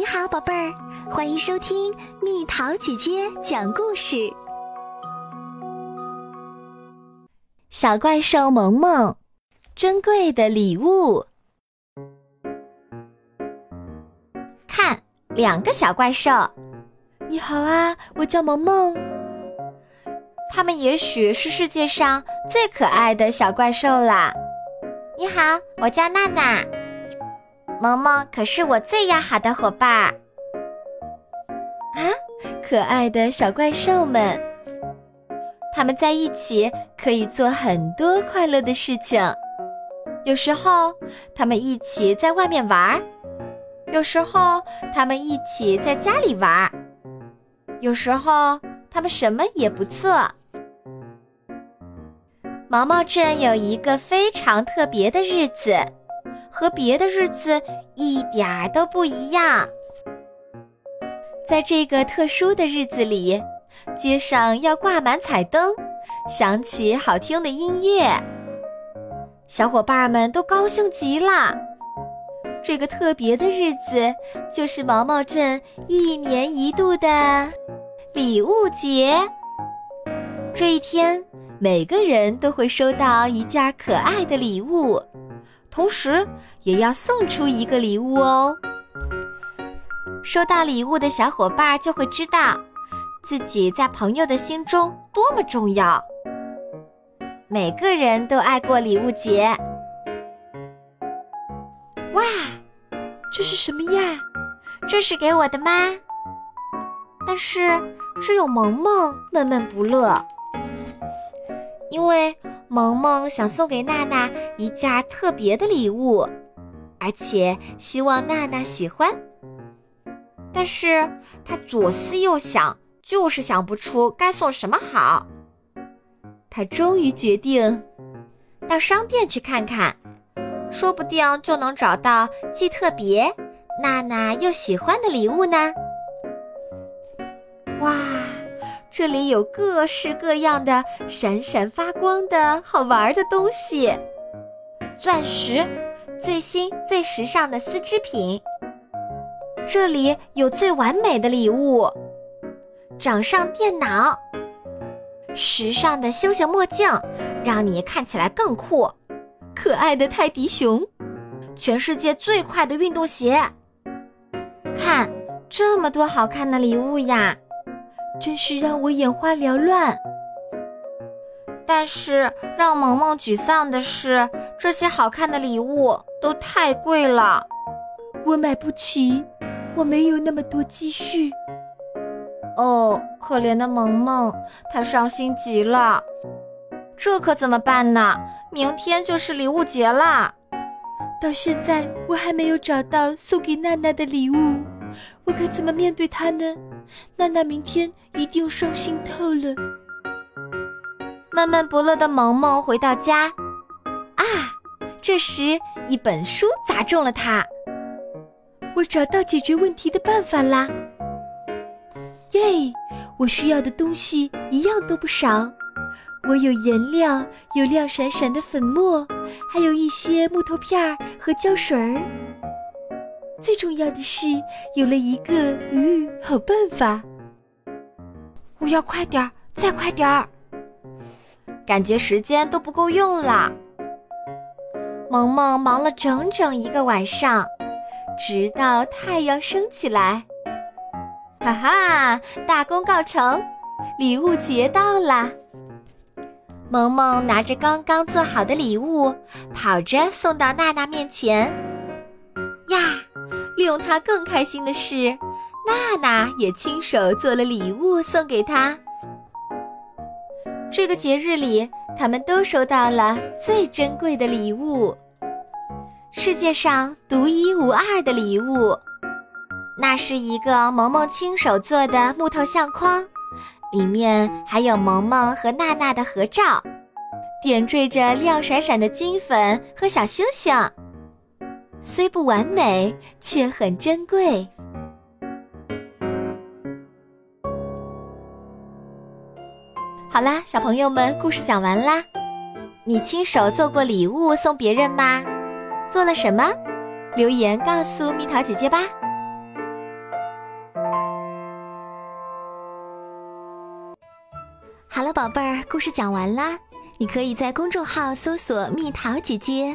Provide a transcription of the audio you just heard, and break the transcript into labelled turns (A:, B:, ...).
A: 你好，宝贝儿，欢迎收听蜜桃姐姐讲故事。
B: 小怪兽萌萌，珍贵的礼物。看，两个小怪兽。
C: 你好啊，我叫萌萌。
B: 他们也许是世界上最可爱的小怪兽啦。你好，我叫娜娜。萌萌可是我最要好的伙伴。
C: 啊，可爱的小怪兽们，
B: 他们在一起可以做很多快乐的事情。有时候，他们一起在外面玩；有时候，他们一起在家里玩；有时候，他们什么也不做。毛毛镇有一个非常特别的日子。和别的日子一点儿都不一样。在这个特殊的日子里，街上要挂满彩灯，响起好听的音乐，小伙伴们都高兴极了。这个特别的日子就是毛毛镇一年一度的礼物节。这一天，每个人都会收到一件可爱的礼物。同时，也要送出一个礼物哦。收到礼物的小伙伴就会知道，自己在朋友的心中多么重要。每个人都爱过礼物节。
C: 哇，这是什么呀？
B: 这是给我的吗？但是只有萌萌闷闷不乐，因为。萌萌想送给娜娜一件特别的礼物，而且希望娜娜喜欢。但是他左思右想，就是想不出该送什么好。他终于决定到商店去看看，说不定就能找到既特别、娜娜又喜欢的礼物呢。哇！这里有各式各样的闪闪发光的好玩的东西，钻石，最新最时尚的丝织品。这里有最完美的礼物，掌上电脑，时尚的休闲墨镜，让你看起来更酷。可爱的泰迪熊，全世界最快的运动鞋。看，这么多好看的礼物呀！
C: 真是让我眼花缭乱。
B: 但是让萌萌沮丧的是，这些好看的礼物都太贵了，
C: 我买不起，我没有那么多积蓄。
B: 哦，可怜的萌萌，她伤心极了。这可怎么办呢？明天就是礼物节啦，
C: 到现在我还没有找到送给娜娜的礼物，我该怎么面对她呢？娜娜明天一定伤心透了。
B: 闷闷不乐的萌萌回到家，啊，这时一本书砸中了他。
C: 我找到解决问题的办法啦！耶，我需要的东西一样都不少。我有颜料，有亮闪闪的粉末，还有一些木头片儿和胶水儿。最重要的是，有了一个嗯好办法。
B: 我要快点儿，再快点儿，感觉时间都不够用了。萌萌忙了整整一个晚上，直到太阳升起来。哈哈，大功告成，礼物节到啦！萌萌拿着刚刚做好的礼物，跑着送到娜娜面前。呀！令他更开心的是，娜娜也亲手做了礼物送给他。这个节日里，他们都收到了最珍贵的礼物——世界上独一无二的礼物。那是一个萌萌亲手做的木头相框，里面还有萌萌和娜娜的合照，点缀着亮闪闪的金粉和小星星。虽不完美却很珍贵。好啦小朋友们故事讲完啦。你亲手做过礼物送别人吗？做了什么？留言告诉蜜桃姐姐吧。
A: 好了宝贝儿故事讲完啦。你可以在公众号搜索蜜桃姐姐